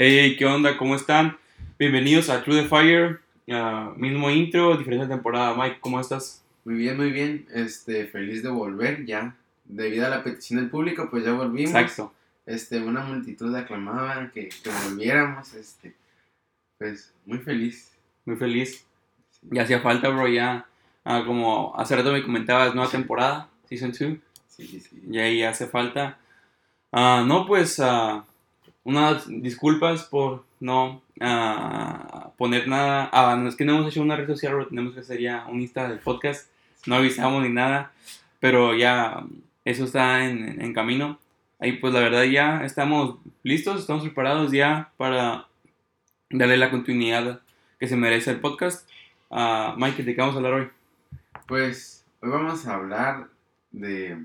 Hey, ¿qué onda? ¿Cómo están? Bienvenidos a True the Fire. Ah, mismo intro, diferente temporada. Mike, ¿cómo estás? Muy bien, muy bien. Este, feliz de volver ya. Debido a la petición del público, pues ya volvimos. Exacto. Este, una multitud aclamaba que, que volviéramos. Este, pues muy feliz. Muy feliz. Ya hacía falta, bro, ya. ah, como hace rato me comentabas, nueva temporada, Season 2. Sí, sí, sí. Y ahí hace falta. Ah, no, pues, unas disculpas por no ah, poner nada. Ah, no es que no hemos hecho una red social, bro, tenemos que hacer ya un Insta del podcast. No avisamos ni nada, pero ya eso está en, camino. Ahí, pues, la verdad, ya estamos listos, estamos preparados ya para darle la continuidad que se merece el podcast. Ah, Mike, ¿de qué vamos a hablar hoy? Pues hoy vamos a hablar de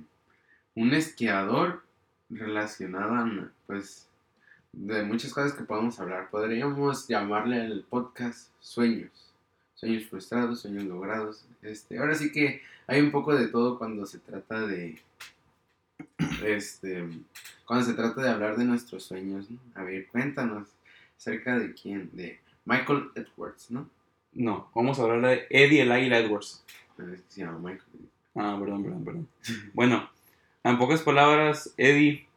un esquiador relacionado a, pues, de muchas cosas que podemos hablar. Podríamos llamarle el podcast sueños. Sueños frustrados, sueños logrados. Este, ahora sí que hay un poco de todo cuando se trata de, este, cuando se trata de hablar de nuestros sueños. ¿no? A ver, cuéntanos acerca de quién, de Michael Edwards, ¿no? No, vamos a hablar de Eddie el Águila Edwards. A ver, se llama Michael. Ah, perdón, perdón, perdón. Bueno, en pocas palabras, Eddie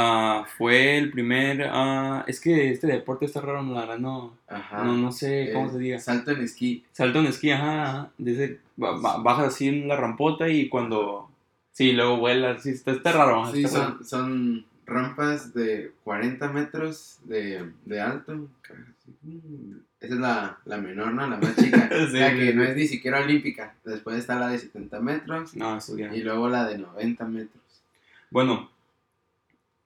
ah, fue el primer. ah, es que este deporte está raro, la verdad, no, Ajá. no, no sé cómo Eh, se diga. Salto en esquí. Salto en esquí, ajá, ajá. de ese- ba- ba- bajas así en la rampota y cuando. Sí, luego vuelas. Sí, está, está raro. Sí, está raro. son, rampas de 40 metros de, de alto. Esa es la, la menor, ¿no? La más chica. Sí, la sí, que no es ni siquiera olímpica. Después está la de 70 metros. No, eso ya. Y luego la de 90 metros. Bueno,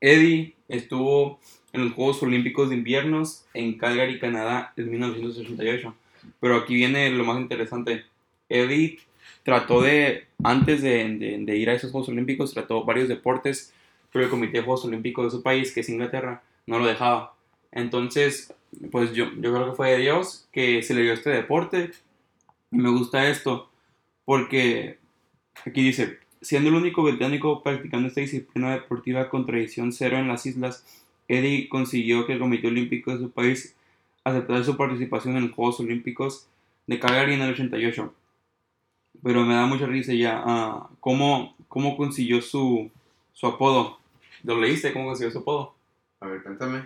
Eddie estuvo en los Juegos Olímpicos de Inviernos en Calgary, Canadá, en 1988. Pero aquí viene lo más interesante. Eddie trató de, antes de, ir a esos Juegos Olímpicos, trató varios deportes, pero el Comité de Juegos Olímpicos de su país, que es Inglaterra, no lo dejaba. Entonces, pues yo, yo creo que fue de Dios que se le dio este deporte. Me gusta esto, porque aquí dice, siendo el único británico practicando esta disciplina deportiva con tradición cero en las islas, Eddie consiguió que el Comité Olímpico de su país aceptara su participación en los Juegos Olímpicos de Calgary en el 88. Pero me da mucha risa ya ah, cómo, cómo consiguió su, su apodo. ¿Lo leíste? ¿Cómo consiguió su apodo? A ver, cuéntame.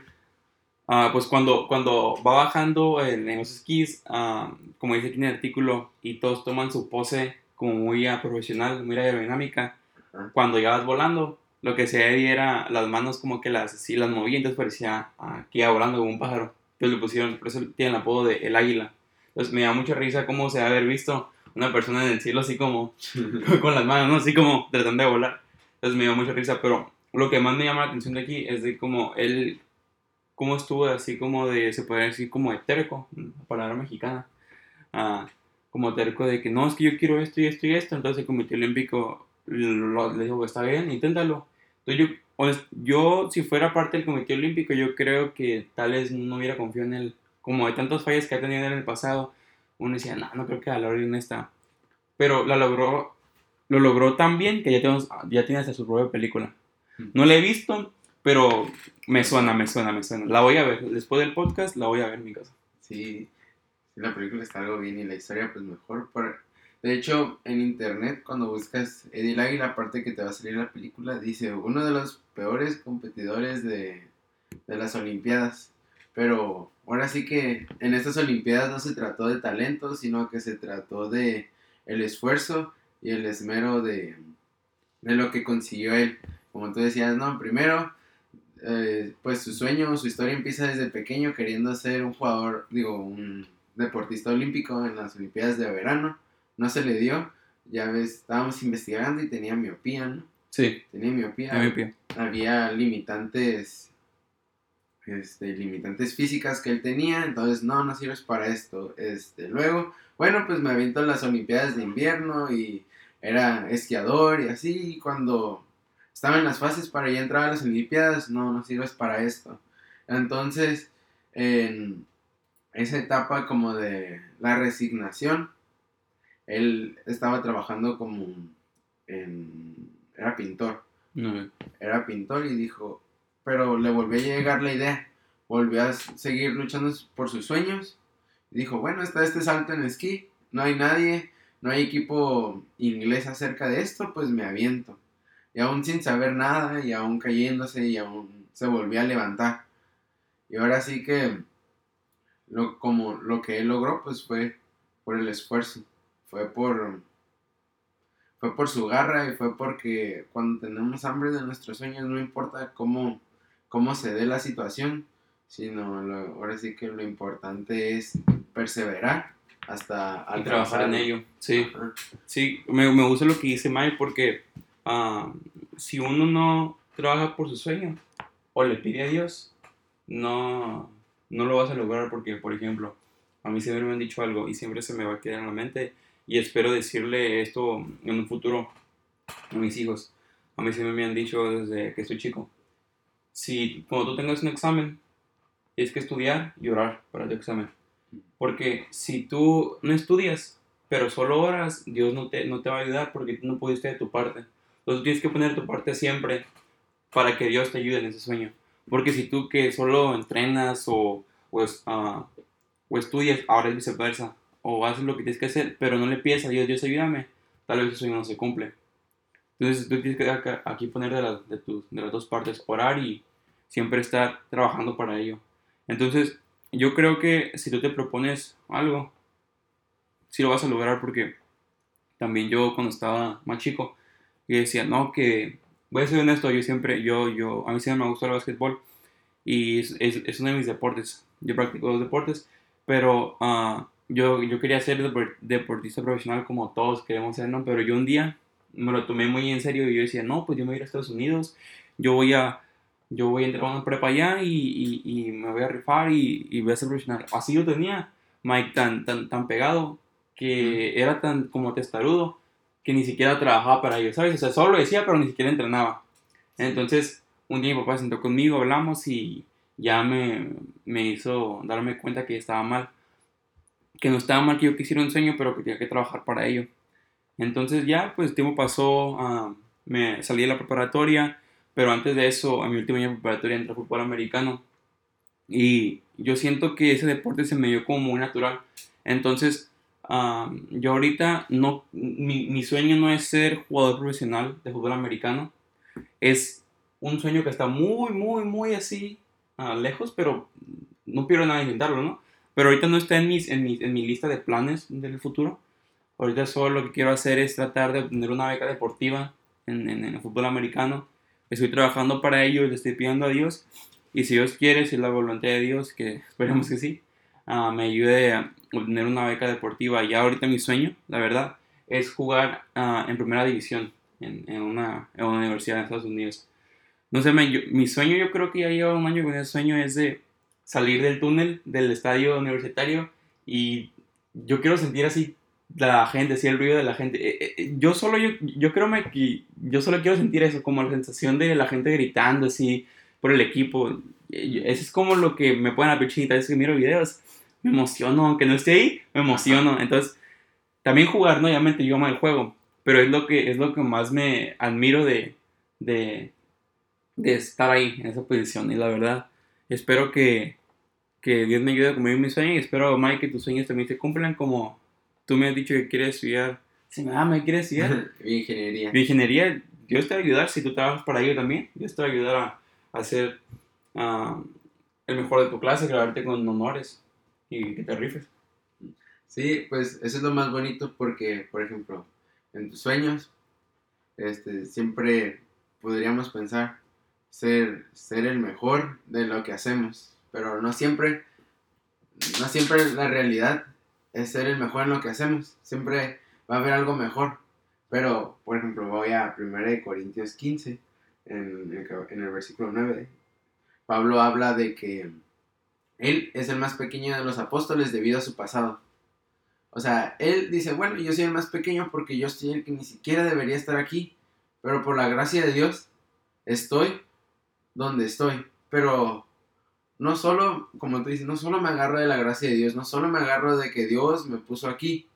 Ah, pues cuando, cuando va bajando en, en los esquís, ah, como dice aquí en el artículo, y todos toman su pose como muy profesional, muy aerodinámica, Ajá. cuando ya vas volando, lo que se Eddie era las manos como que las, sí, las movía, entonces parecía ah, que iba volando como un pájaro. Entonces le pusieron, por eso tiene el apodo de El Águila. Entonces me da mucha risa cómo se ha haber visto una persona en el cielo así como con las manos, ¿no? Así como tratando de volar. Entonces me dio mucha risa, pero lo que más me llama la atención de aquí es de cómo él, cómo estuvo así como de, se podría decir como una palabra mexicana, ah, como terco de que no, es que yo quiero esto y esto y esto, entonces el Comité Olímpico lo- le dijo, está bien, inténtalo. Entonces yo, yo, si fuera parte del Comité Olímpico, yo creo que tal vez no hubiera confiado en él, como de tantas fallas que ha tenido en el pasado, uno decía, no, no creo que a la hora de esta. Pero la logró, lo logró tan bien que ya, tenemos, ya tiene hasta su propia película. No la he visto, pero me suena, me suena, me suena. La voy a ver. Después del podcast, la voy a ver en mi casa. Sí, la película está algo bien y la historia pues mejor. Por- De hecho, en internet cuando buscas Eddie el Águila, aparte que te va a salir la película, dice uno de los peores competidores de, de las Olimpiadas. Pero ahora sí que en estas Olimpiadas no se trató de talento, sino que se trató de el esfuerzo y el esmero de, de lo que consiguió él. Como tú decías, no, primero eh, pues su sueño, su historia empieza desde pequeño queriendo ser un jugador, digo, un deportista olímpico en las Olimpiadas de verano. No se le dio, ya ves, estábamos investigando y tenía miopía, ¿no? Sí, Tenía miopía. Había limitantes, este, limitantes físicas que él tenía, entonces no, no sirves para esto. Este, luego, bueno, pues me aviento las Olimpiadas de invierno y era esquiador y así, y cuando estaba en las fases para ya entrar a las Olimpiadas, no, no sirves para esto. Entonces, en esa etapa como de la resignación, él estaba trabajando como en... era pintor No, era pintor y dijo, pero le volvió a llegar la idea, volvió a seguir luchando por sus sueños. Dijo, bueno, está este salto en esquí, no hay nadie, no hay equipo inglés acerca de esto, pues me aviento. Y aún sin saber nada, y aún cayéndose, y aún se volvió a levantar. Y ahora sí que lo, como lo que él logró, pues fue por el esfuerzo, fue por, fue por su garra y fue porque cuando tenemos hambre de nuestros sueños, no importa cómo, cómo se dé la situación, sino ahora sí que lo importante es perseverar hasta al trabajar en ello. Sí, sí me, me, gusta lo que dice Mike porque ah, si uno no trabaja por su sueño o le pide a Dios, no, no lo vas a lograr porque, por ejemplo, a mí siempre me han dicho algo y siempre se me va a quedar en la mente y espero decirle esto en un futuro a mis hijos. A mí siempre me han dicho desde que soy chico, si cuando tú tengas un examen, tienes que estudiar y orar para tu examen. Porque si tú no estudias, pero solo oras, Dios no te, no te va a ayudar porque tú no pudiste de tu parte. Entonces tienes que poner tu parte siempre para que Dios te ayude en ese sueño. Porque si tú que solo entrenas o, o, ah, o estudias, ahora es viceversa, o haces lo que tienes que hacer, pero no le pides a Dios, Dios ayúdame, tal vez sueño no se cumple. Entonces tú tienes que aquí poner de, de, de las dos partes, orar y siempre estar trabajando para ello. Entonces, yo creo que si tú te propones algo, sí lo vas a lograr porque también yo cuando estaba más chico, yo decía, no, que voy a ser honesto, yo siempre, yo, yo, a mí siempre me gustó el básquetbol y es, es, uno de mis deportes. Yo practico dos deportes, pero uh, yo, yo quería ser deportista profesional como todos queremos ser, ¿no? Pero yo un día me lo tomé muy en serio y yo decía, no, pues yo me voy a ir a Estados Unidos, yo voy a, yo voy a entrar a una prepa allá y, y, me voy a rifar y, y, voy a ser profesional. Así yo tenía Mike tan, tan, tan pegado que era tan como testarudo que ni siquiera trabajaba para ellos, ¿sabes? O sea, solo lo decía, pero ni siquiera entrenaba. Entonces, un día mi papá se sentó conmigo, hablamos y ya me, me hizo darme cuenta que estaba mal. Que no estaba mal que yo quisiera un sueño, pero que tenía que trabajar para ello. Entonces ya, pues el tiempo pasó, uh, me salí de la preparatoria, pero antes de eso, a mi último año de preparatoria entré a fútbol americano. Y yo siento que ese deporte se me dio como muy natural. Entonces, yo ahorita no, mi, mi, sueño no es ser jugador profesional de fútbol americano, es un sueño que está muy, muy, muy así uh, lejos, pero no quiero nada intentarlo, ¿no? Pero ahorita no está en, mis, en, mi, en mi lista de planes del futuro. Ahorita solo lo que quiero hacer es tratar de obtener una beca deportiva en, en, el fútbol americano. Estoy trabajando para ello, le estoy pidiendo a Dios. Y si Dios quiere, si es la voluntad de Dios, que esperemos que sí, uh, me ayude a obtener una beca deportiva. Ya ahorita mi sueño, la verdad, es jugar uh, en primera división en, una, en, una, universidad en Estados Unidos. No sé, yo, mi sueño, yo creo que ya lleva un año con ese sueño, es de salir del túnel del estadio universitario y yo quiero sentir así la gente, así el ruido de la gente. Eh, eh, yo solo, yo, yo creo que yo solo quiero sentir eso, como la sensación de la gente gritando así por el equipo. Eso es como lo que me pueden la es que miro videos me emociono, aunque no esté ahí, me emociono. Entonces, también jugar, ¿no? Obviamente yo amo el juego, pero es lo que, es lo que más me admiro de, de, de estar ahí, en esa posición. Y la verdad, espero que, que Dios me ayude a cumplir mis sueños y espero, Mike, que tus sueños también se cumplan como tú me has dicho que quieres estudiar. Si me me quieres estudiar. ingeniería. ingeniería, Dios te va a ayudar si tú trabajas para ello también. Dios te va a ayudar a, a ser uh, el mejor de tu clase, grabarte con honores y que te rifes. Sí, pues eso es lo más bonito porque, por ejemplo, en tus sueños, este, siempre podríamos pensar ser, ser el mejor de lo que hacemos, pero no siempre, no siempre la realidad es ser el mejor en lo que hacemos, siempre va a haber algo mejor, pero, por ejemplo, voy a 1 Corintios 15, en el, en el versículo 9, Pablo habla de que él es el más pequeño de los apóstoles debido a su pasado. O sea, él dice, bueno, yo soy el más pequeño porque yo soy el que ni siquiera debería estar aquí, pero por la gracia de Dios estoy donde estoy. Pero no solo, como tú dices, no solo me agarro de la gracia de Dios, no solo me agarro de que Dios me puso aquí,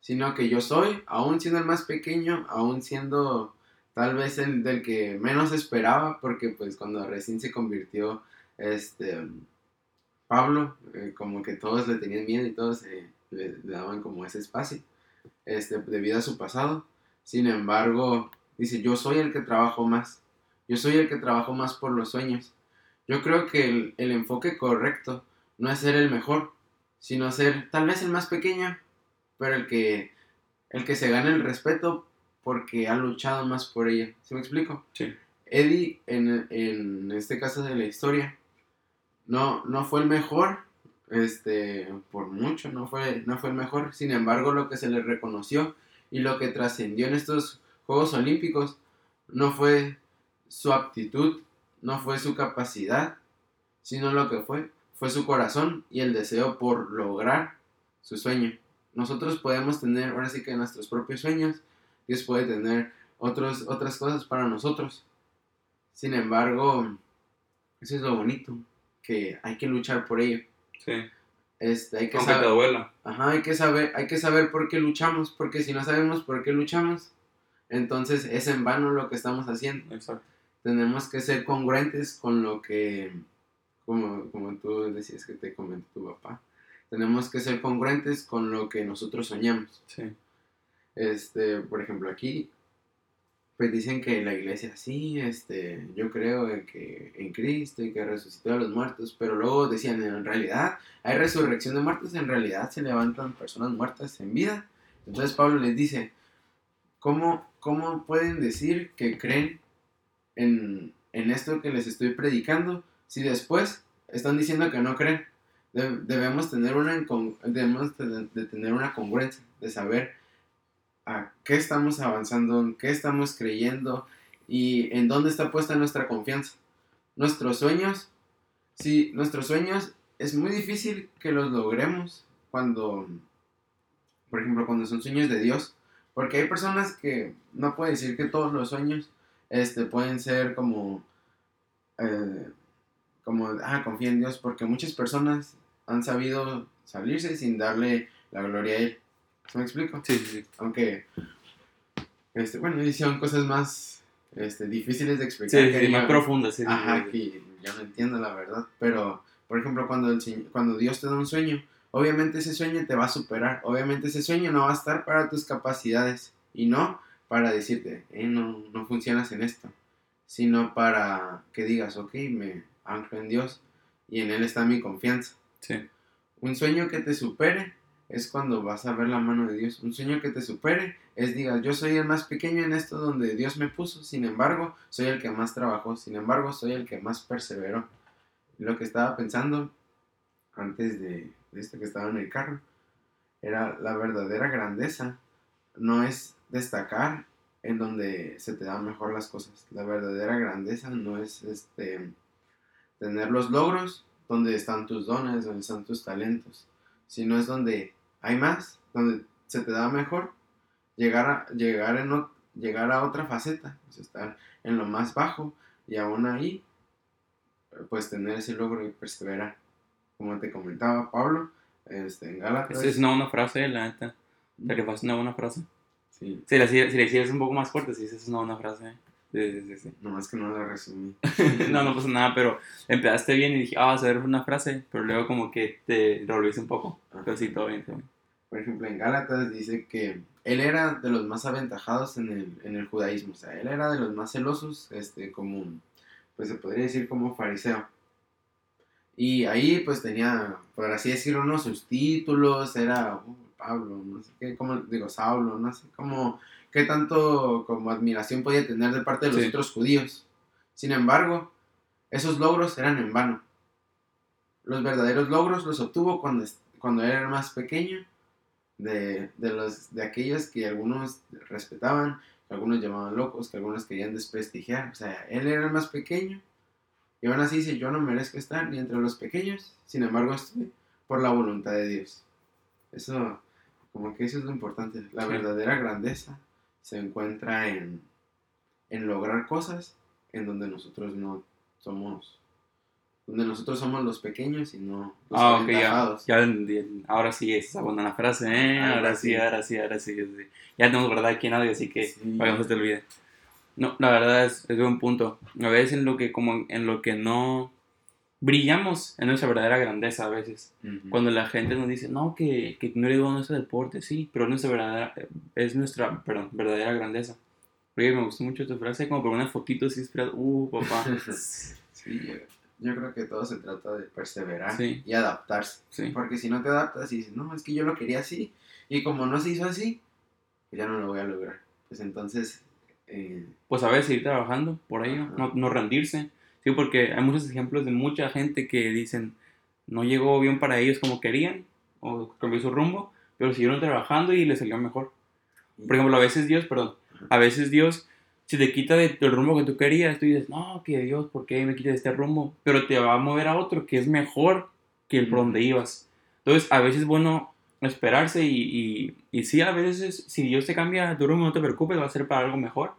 sino que yo soy, aún siendo el más pequeño, aún siendo tal vez el del que menos esperaba, porque pues cuando recién se convirtió, este, Pablo, eh, como que todos le tenían miedo y todos eh, le, le daban como ese espacio, este, debido a su pasado. Sin embargo, dice, yo soy el que trabajo más. Yo soy el que trabajo más por los sueños. Yo creo que el, el enfoque correcto no es ser el mejor, sino ser tal vez el más pequeño, pero el que, el que se gane el respeto porque ha luchado más por ella. ¿Sí me explico? Sí. Eddie, en, en este caso de la historia, no, no fue el mejor, este, por mucho, no fue, no fue el mejor. Sin embargo, lo que se le reconoció y lo que trascendió en estos Juegos Olímpicos no fue su aptitud, no fue su capacidad, sino lo que fue, fue su corazón y el deseo por lograr su sueño. Nosotros podemos tener, ahora sí que nuestros propios sueños, Dios puede tener otros, otras cosas para nosotros. Sin embargo, eso es lo bonito, que hay que luchar por ello. Sí. Este, hay que Aunque te saber, duela. ajá, hay que saber, hay que saber por qué luchamos, porque si no sabemos por qué luchamos, entonces es en vano lo que estamos haciendo. Exacto. Tenemos que ser congruentes con lo que, como, como tú decías que te comentó tu papá, tenemos que ser congruentes con lo que nosotros soñamos. Sí. Este, por ejemplo, aquí, pues dicen que la iglesia sí, este, yo creo en que en Cristo y que resucitó a los muertos, pero luego decían, en realidad hay resurrección de muertos, en realidad se levantan personas muertas en vida. Entonces Pablo les dice, ¿cómo, cómo pueden decir que creen en, en esto que les estoy predicando si después están diciendo que no creen? De- debemos tener una, debemos de- de tener una congruencia, de saber a qué estamos avanzando, en qué estamos creyendo y en dónde está puesta nuestra confianza. Nuestros sueños, sí, nuestros sueños es muy difícil que los logremos cuando, por ejemplo, cuando son sueños de Dios, porque hay personas que no puedo decir que todos los sueños este, pueden ser como, eh, como, ah, confía en Dios, porque muchas personas han sabido salirse sin darle la gloria a Él. ¿Se me explico? Sí, sí, sí. aunque este, bueno, son cosas más este, difíciles de explicar. Sí, que sí, más yo- profunda, sí. sí, Ajá, que yo no entiendo la verdad, pero por ejemplo, cuando, el, cuando Dios te da un sueño, obviamente ese sueño te va a superar, obviamente ese sueño no va a estar para tus capacidades y no para decirte, eh, no, no funcionas en esto, sino para que digas, ok, me anclo en Dios y en Él está mi confianza. Sí. Un sueño que te supere es cuando vas a ver la mano de Dios. Un sueño que te supere es, digas, yo soy el más pequeño en esto donde Dios me puso, sin embargo, soy el que más trabajó, sin embargo, soy el que más perseveró. Lo que estaba pensando antes de, de esto que estaba en el carro era la verdadera grandeza. No es destacar en donde se te dan mejor las cosas. La verdadera grandeza no es este tener los logros donde están tus dones, donde están tus talentos, sino es donde hay más, donde se te da mejor llegar a, llegar en, llegar a otra faceta, o sea, estar en lo más bajo y aún ahí pues tener ese logro y perseverar. Como te comentaba Pablo, este, en Gálatas. Esa es una buena frase, la neta. Te le una buena frase. Sí, Si la, si la hicieras un poco más fuerte, sí, esa es una buena frase. Sí, sí, sí. nomás que no lo resumí. no, no pasa nada, pero empezaste bien y dije, ah, vas a ver una frase, pero luego como que te revolviste un poco. Pero sí, todo bien, todo bien. Por ejemplo, en Gálatas dice que él era de los más aventajados en el, en el judaísmo, o sea, él era de los más celosos, este, como, pues se podría decir como fariseo. Y ahí pues tenía, por así decirlo, ¿no? sus títulos, era uh, Pablo, no sé qué, como digo, Saulo, no sé cómo, qué tanto como admiración podía tener de parte de los Sí. otros judíos. Sin embargo, esos logros eran en vano. Los verdaderos logros los obtuvo cuando, cuando era más pequeño, de, de, los, de aquellos que algunos respetaban, que algunos llamaban locos, que algunos querían desprestigiar. O sea, él era el más pequeño. Y aún así dice, yo no merezco estar ni entre los pequeños, sin embargo estoy por la voluntad de Dios. Eso, como que eso es lo importante. La Sí. verdadera grandeza se encuentra en, en lograr cosas en donde nosotros no somos, donde nosotros somos los pequeños y no los Ah, ok, ya, ya. Ahora sí, es buena la frase, ¿eh? Ahora Ahora sí, sí. ahora sí, ahora sí, sí. Ya tenemos verdad aquí en audio, así que Sí. para que no se te olvide. No, la verdad es, es buen punto. A veces en lo que, como en lo que no, brillamos en nuestra verdadera grandeza a veces. Ujú. Cuando la gente nos dice, no, que, que no eres bueno en ese deporte, sí, pero nuestra verdadera, es nuestra perdón, verdadera grandeza. Oye, me gustó mucho tu frase, como por una fotito así inspirada. Uh, papá. Sí, yo, creo que todo se trata de perseverar Sí. y adaptarse. Sí. Porque si no te adaptas y dices, no, es que yo lo quería así, y como no se hizo así, pues ya no lo voy a lograr. Pues entonces, eh, Pues a ver, seguir trabajando por ello, Ajá. no, no rendirse. Sí, porque hay muchos ejemplos de mucha gente que dicen, no llegó bien para ellos como querían, o cambió su rumbo, pero siguieron trabajando y les salió mejor. Por ejemplo, a veces Dios, perdón, a veces Dios, si te quita de- del rumbo que tú querías, tú dices, no, que Dios, ¿por qué me quita de este rumbo? Pero te va a mover a otro que es mejor que el por donde ibas. Entonces, a veces es bueno esperarse y, y, y sí, a veces, si Dios te cambia tu rumbo, no te preocupes, va a ser para algo mejor.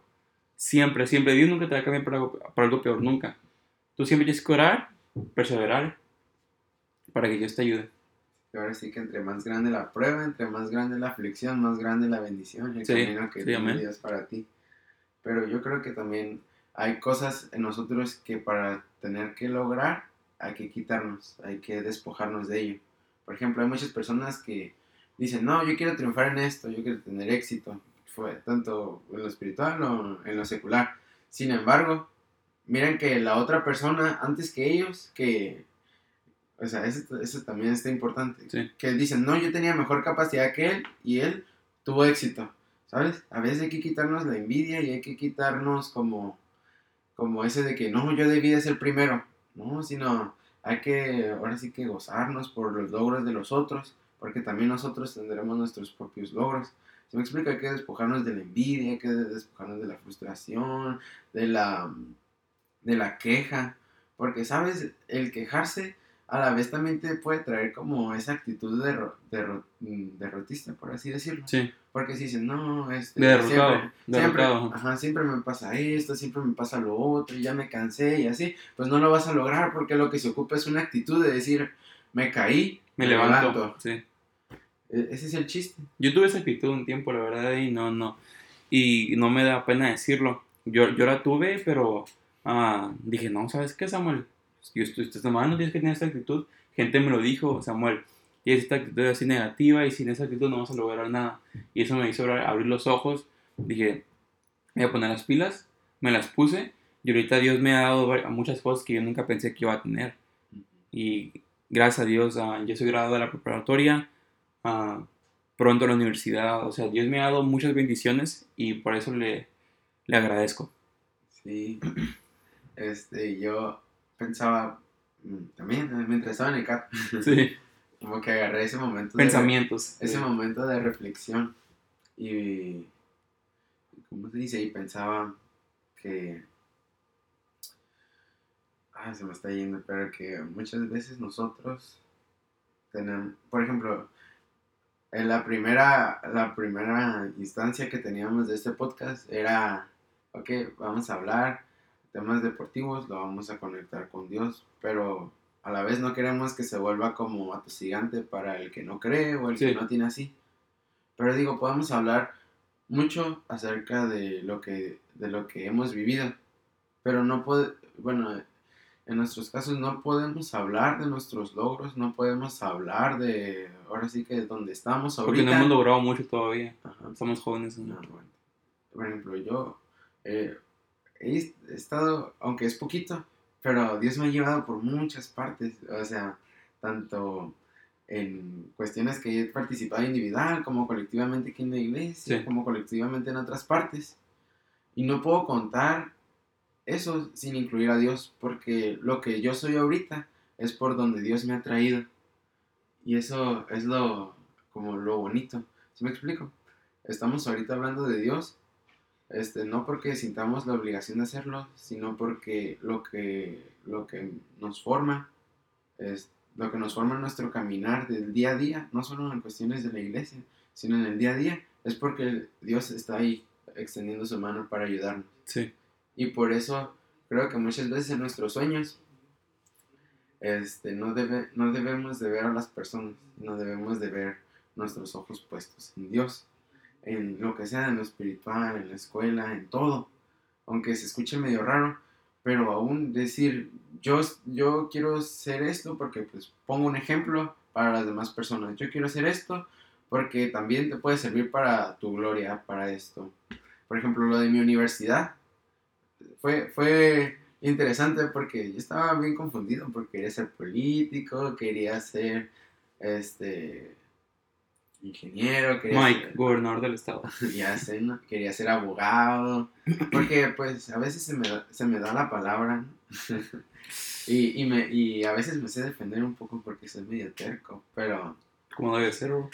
Siempre, siempre. Dios nunca te va a cambiar para algo, para algo peor, nunca. Tú siempre tienes que orar, perseverar, para que Dios te ayude. Y ahora sí que entre más grande la prueba, entre más grande la aflicción, más grande la bendición, el Sí, camino que sí, tiene. Dios para ti. Pero yo creo que también hay cosas en nosotros que para tener que lograr hay que quitarnos, hay que despojarnos de ello. Por ejemplo, hay muchas personas que dicen, no, yo quiero triunfar en esto, yo quiero tener éxito, fue tanto en lo espiritual o en lo secular. Sin embargo, miren que la otra persona, antes que ellos, que o sea, eso, eso también está importante. Sí. Que dicen, no, yo tenía mejor capacidad que él y él tuvo éxito. ¿Sabes? A veces hay que quitarnos la envidia y hay que quitarnos como, como ese de que no, yo debí de ser primero. No, sino hay que, ahora sí que gozarnos por los logros de los otros, porque también nosotros tendremos nuestros propios logros. Se me explica, hay que despojarnos de la envidia, hay que despojarnos de la frustración, de la, de la queja, porque, ¿sabes? El quejarse a la vez también te puede traer como esa actitud derro- derro- mm, derrotista, por así decirlo. Sí, Porque si dicen, no, este, De derrotado, siempre, siempre, derrotado. ajá, siempre me pasa esto, siempre me pasa lo otro, y ya me cansé y así, pues no lo vas a lograr porque lo que se ocupa es una actitud de decir, me caí, me levanto. Sí. E- Ese es el chiste. Yo tuve esa actitud un tiempo, la verdad, y no, no. Y no me da pena decirlo. Yo, yo la tuve, pero ah, dije, no, ¿sabes qué, Samuel? Yo estoy, estás mal, no tienes que tener esta actitud. Gente me lo dijo, Samuel, tienes esta actitud así negativa y sin esa actitud no vas a lograr nada. Y eso me hizo abrir- los ojos. Dije, voy a poner las pilas, me las puse. Y ahorita Dios me ha dado muchas cosas que yo nunca pensé que iba a tener. Y gracias a Dios, ah, yo soy graduado de la preparatoria, ah, pronto a la universidad. O sea, Dios me ha dado muchas bendiciones y por eso le, le agradezco. Sí. Este, yo pensaba, mm, también, eh, mientras estaba en el CAT, Sí. como que agarré ese momento de, Pensamientos. ese Sí. momento de reflexión y, ¿cómo se dice? Y pensaba que, ah, se me está yendo, pero que muchas veces nosotros tenemos, por ejemplo, en la primera, la primera instancia que teníamos de este podcast era, ok, vamos a hablar temas deportivos, lo vamos a conectar con Dios, pero a la vez no queremos que se vuelva como atosigante para el que no cree o el Sí. que no tiene así. Pero digo, podemos hablar mucho acerca de lo que, de lo que hemos vivido, pero no puede, bueno, en nuestros casos no podemos hablar de nuestros logros, no podemos hablar de, ahora sí que donde estamos Porque ahorita. no hemos logrado mucho todavía. Ajá. Somos jóvenes. ¿no? No, bueno. Por ejemplo, yo eh, he est- estado, aunque es poquito, pero Dios me ha llevado por muchas partes, o sea, tanto en cuestiones que he participado individual, como colectivamente aquí en la iglesia, Sí. como colectivamente en otras partes. Y no puedo contar eso sin incluir a Dios, porque lo que yo soy ahorita es por donde Dios me ha traído. Y eso es lo, como lo bonito. ¿Sí me explico? Estamos ahorita hablando de Dios, este, no porque sintamos la obligación de hacerlo, sino porque lo que, lo que nos forma, es lo que nos forma en nuestro caminar del día a día, no solo en cuestiones de la iglesia, sino en el día a día, es porque Dios está ahí extendiendo su mano para ayudarnos. Sí. Y por eso creo que muchas veces en nuestros sueños este, no, debe, no debemos de ver a las personas, no debemos de ver nuestros ojos puestos en Dios, en lo que sea, en lo espiritual, en la escuela, en todo. Aunque se escuche medio raro, pero aún decir, yo, yo quiero ser esto porque pues pongo un ejemplo para las demás personas, yo quiero hacer esto porque también te puede servir para tu gloria, para esto. Por ejemplo, lo de mi universidad, fue, fue interesante porque yo estaba bien confundido porque quería ser político, quería ser este ingeniero, quería Mike, ser, gobernador del estado. ya sé, ¿no? quería ser abogado, porque pues a veces se me, da- se me da la palabra ¿no? y, y, me, y a veces me sé defender un poco porque soy medio terco, pero Como debe ser, bro.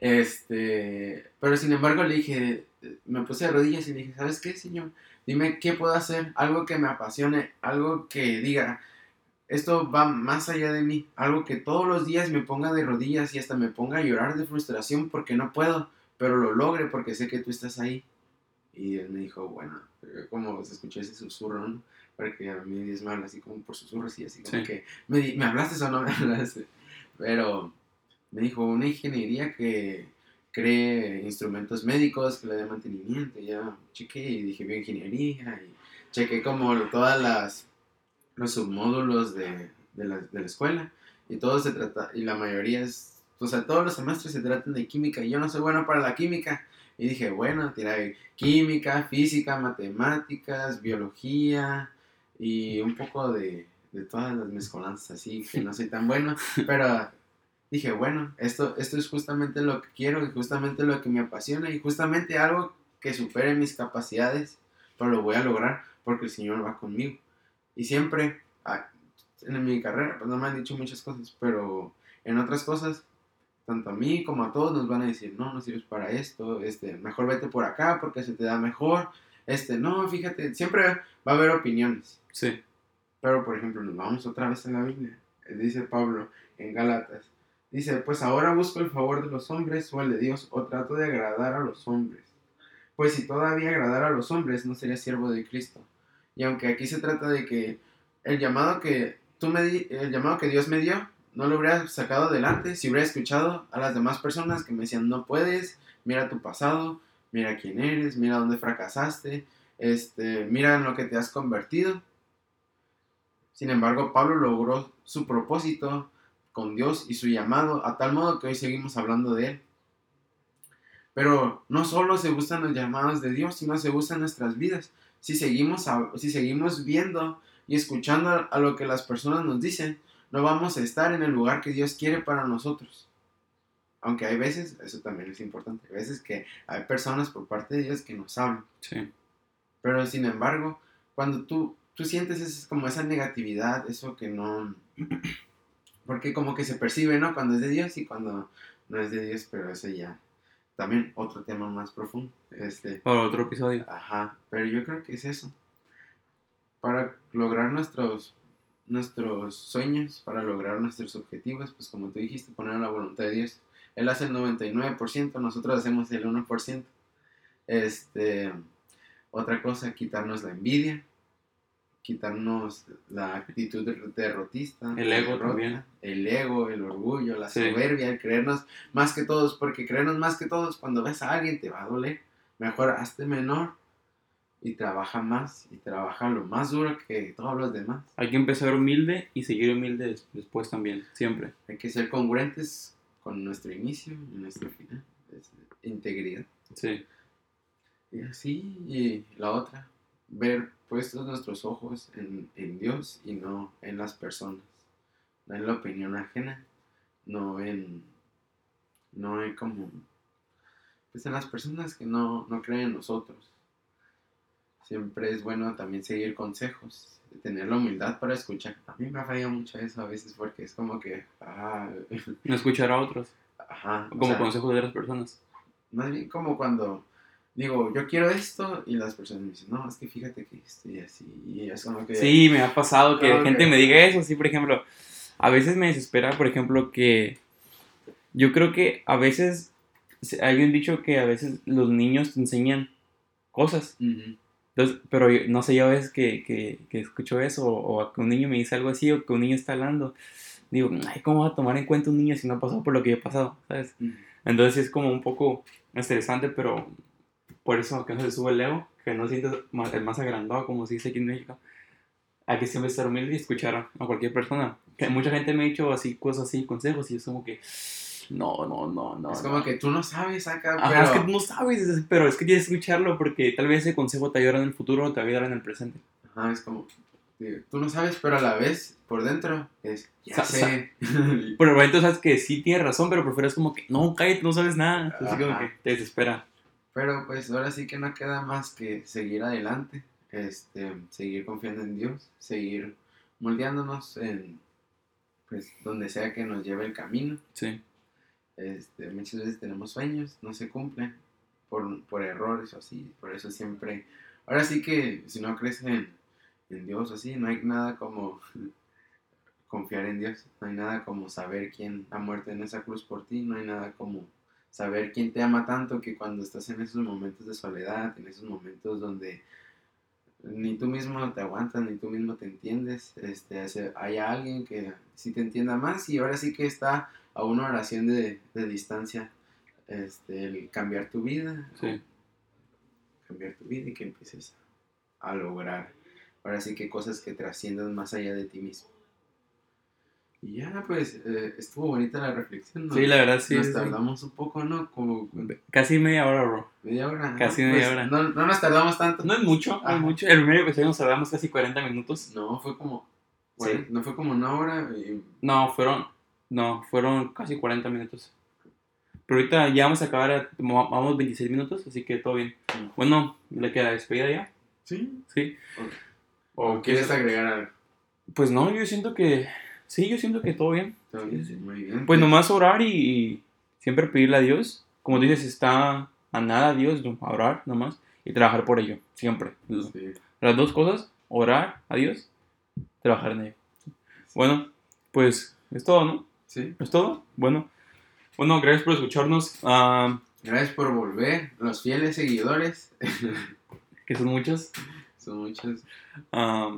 este, pero sin embargo le dije, me puse de rodillas y le dije, ¿sabes qué, señor? Dime qué puedo hacer, algo que me apasione, algo que diga, esto va más allá de mí, algo que todos los días me ponga de rodillas y hasta me ponga a llorar de frustración porque no puedo, pero lo logre porque sé que tú estás ahí. Y él me dijo, bueno, como se escuchó ese susurro, ¿no? Porque a mí Dios me habla así como por susurros y así como Sí. que, ¿me, di- ¿me hablaste o no me hablaste? Pero me dijo, una ingeniería que cree instrumentos médicos, que le dé mantenimiento. Ya chequé y dije, bioingeniería. Y chequé como todas las los submódulos de, de, la, de la escuela. Y todo se trata, y la mayoría es, o sea, todos los semestres se tratan de química. Y yo no soy bueno para la química. Y dije, bueno, tiré química, física, matemáticas, biología y un poco de, de todas las mezcolanzas así, que no soy tan bueno. Pero dije, bueno, esto, esto es justamente lo que quiero y justamente lo que me apasiona y justamente algo que supere mis capacidades, pero lo voy a lograr porque el Señor va conmigo. Y siempre, ah, en mi carrera, pues no me han dicho muchas cosas, pero en otras cosas, tanto a mí como a todos nos van a decir, no, no sirves para esto, este, mejor vete por acá porque se te da mejor, este, no, fíjate, siempre va a haber opiniones. Sí. Pero, por ejemplo, nos vamos otra vez a la Biblia. Dice Pablo en Gálatas. Dice, pues ahora busco el favor de los hombres o el de Dios, o trato de agradar a los hombres. Pues si todavía agradara a los hombres, no sería siervo de Cristo. Y aunque aquí se trata de que el llamado que tú me el llamado que Dios me dio, no lo hubiera sacado adelante si hubiera escuchado a las demás personas que me decían, no puedes, mira tu pasado, mira quién eres, mira dónde fracasaste, este, mira en lo que te has convertido. Sin embargo, Pablo logró su propósito con Dios y su llamado a tal modo que hoy seguimos hablando de él. Pero no solo se gustan los llamados de Dios, sino se gustan nuestras vidas. Si seguimos, a- si seguimos viendo y escuchando a, a lo que las personas nos dicen, no vamos a estar en el lugar que Dios quiere para nosotros. Aunque hay veces, eso también es importante, hay veces que hay personas por parte de Dios que nos hablan. Sí. Pero sin embargo, cuando tú, tú sientes es como esa negatividad, eso que no... Porque como que se percibe, ¿no? Cuando es de Dios y cuando no es de Dios, pero eso ya... También otro tema más profundo. Este, Para otro episodio. ajá, pero yo creo que es eso. Para lograr nuestros, nuestros sueños, para lograr nuestros objetivos, pues como tú dijiste, poner la voluntad de Dios. Él hace el 99%, nosotros hacemos el 1%. Este, otra cosa, quitarnos la envidia, quitarnos la actitud de- derrotista, El ego derrota, también. el ego, el orgullo, la Sí. soberbia, el creernos más que todos, porque creernos más que todos, cuando ves a alguien te va a doler. Mejor hazte menor y trabaja más y trabaja lo más duro que todos los demás. Hay que empezar humilde y seguir humilde des- después también. Siempre. Hay que ser congruentes con nuestro inicio y nuestro final. Es integridad. Sí. Y así, y la otra, ver puestos nuestros ojos en, en Dios y no en las personas, no en la opinión ajena, no en, no en como, pues en las personas que no, no creen en nosotros. Siempre es bueno también seguir consejos, tener la humildad para escuchar. A mí me ha fallado mucho eso a veces porque es como que, ah, No escuchar a otros. ajá, Como sea, consejos de otras personas. más bien como cuando digo, yo quiero esto y las personas me dicen, no, es que fíjate que estoy así. Y es como que... Sí, me ha pasado que Ah, ok. gente me diga eso. Sí, por ejemplo, a veces me desespera, por ejemplo, que yo creo que a veces hay un dicho que a veces los niños te enseñan cosas. Ujú. Entonces, pero yo- no sé, yo a veces que, que, que escucho eso o, o que un niño me dice algo así o que un niño está hablando, digo, ay, ¿cómo va a tomar en cuenta un niño si no ha pasado por lo que yo he pasado? ¿Sabes? Entonces es como un poco estresante, pero por eso que no se sube el ego, que no sientes el más agrandado, como se dice aquí en México. hay que siempre estar humilde y escuchar a cualquier persona. Que mucha gente me ha dicho así, cosas así, consejos, y es como que, no, no, no, no. es no. como que tú no sabes acá, Ajá, pero... es que tú no sabes, es- pero es que tienes que escucharlo porque tal vez ese consejo te ayudará en el futuro o te va a ayudar en el presente. Ajá, es como... digo, Tú no sabes, pero a la vez, por dentro, es... Ya Sa- sé. Pero el momento sabes que sí tienes razón, pero prefieres como que, no, cállate, no sabes nada. Así como Ajá. que te desespera. Pero pues ahora sí que no queda más que seguir adelante, este, seguir confiando en Dios, seguir moldeándonos en pues donde sea que nos lleve el camino. Sí, Este, muchas veces tenemos sueños, no se cumplen por, por errores o así, por eso siempre, ahora sí que si no crees en, en Dios o así, no hay nada como confiar en Dios, no hay nada como saber quién ha muerto en esa cruz por ti, no hay nada como saber quién te ama tanto que cuando estás en esos momentos de soledad, en esos momentos donde ni tú mismo te aguantas, ni tú mismo te entiendes, este, hay alguien que sí te entienda más y ahora sí que está a una oración de, de distancia este, el cambiar tu vida, sí. cambiar tu vida y que empieces a lograr ahora sí que cosas que trasciendan más allá de ti mismo. Y ya, pues, eh, estuvo bonita la reflexión, ¿no? Sí, la verdad sí. Nos sí. tardamos un poco, ¿no? Como Casi media hora, bro. media hora. ¿no? Casi media Pues, hora. No, no nos tardamos tanto. No es mucho, no es mucho. El primer episodio nos tardamos casi 40 minutos. No, fue como. Sí. bueno, No fue como una hora. y- No, fueron, no, fueron casi 40 minutos. Pero ahorita ya vamos a acabar, a- vamos 26 minutos, así que todo bien. Bueno, ¿le queda despedida ya? Sí. Sí. ¿O quieres agregar algo? Pues no, yo siento que, sí, yo siento que todo bien. Todo bien, sí. Muy bien. Pues nomás orar y, y siempre pedirle a Dios. Como dices, está a nada Dios, no, a orar nomás y trabajar por ello, siempre. Sí. Las dos cosas, orar a Dios, trabajar en ello. Bueno, pues es todo, ¿no? Sí. ¿Es todo? Bueno, bueno gracias por escucharnos, ah, Gracias por volver. Los fieles seguidores. que son muchos. Son muchos. Ah,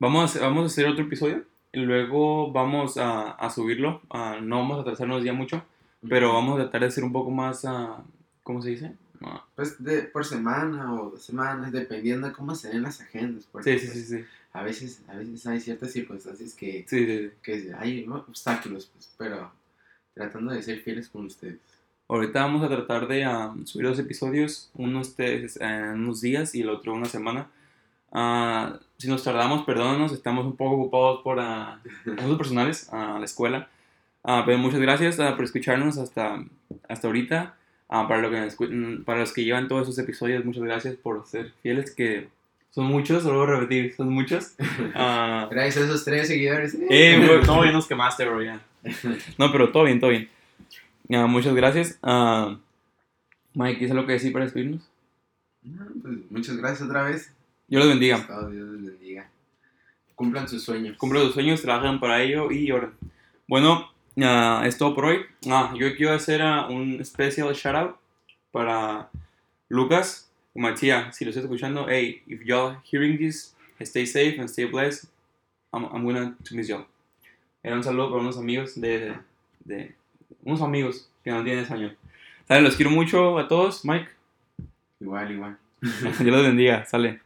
vamos, a hacer, vamos a hacer otro episodio luego vamos a, a subirlo. Ah, no vamos a atrasarnos ya mucho, pero vamos a tratar de ser un poco más, ah, ¿cómo se dice? Ah, Pues de, por semana o dos semanas, dependiendo de cómo se den las agendas. Porque, sí, sí, pues, sí, sí, A veces, a veces hay ciertas circunstancias que, sí, sí, sí. que hay ¿no? obstáculos, pues, pero tratando de ser fieles con ustedes. Ahorita vamos a tratar de ah, subir dos episodios, uno este, es, en unos días y el otro una semana. Ah, si nos tardamos, perdónanos, estamos un poco ocupados por ah, asuntos personales a la escuela. Ah, pero muchas gracias ah, por escucharnos hasta, hasta ahorita. Ah, para, lo que, mm, para los que llevan todos esos episodios, muchas gracias por ser fieles, que son muchos, lo voy a repetir, son muchos. Ah, Gracias a esos tres seguidores. eh, bro, no, ya nos quemaste, bro, ya. No, pero todo bien, todo bien. Ah, muchas gracias. Ah, Mike, ¿tienes algo que decir para despedirnos? No, pues, muchas gracias otra vez. Yo los bendiga. Estado, Dios les bendiga. Cumplan sus sueños. Cumplan sus sueños, trabajan para ello y oren. Bueno, ah, es todo por hoy. Ah, yo quiero hacer ah, un special shout out para Lucas y Matías. Si lo estás escuchando, hey, if y'all hearing this, stay safe and stay blessed. I'm, I'm gonna to miss y'all. Era un saludo para unos amigos de, de unos amigos que no tienen español. Sale, los quiero mucho a todos, Mike. Igual, igual. Dios los bendiga, sale.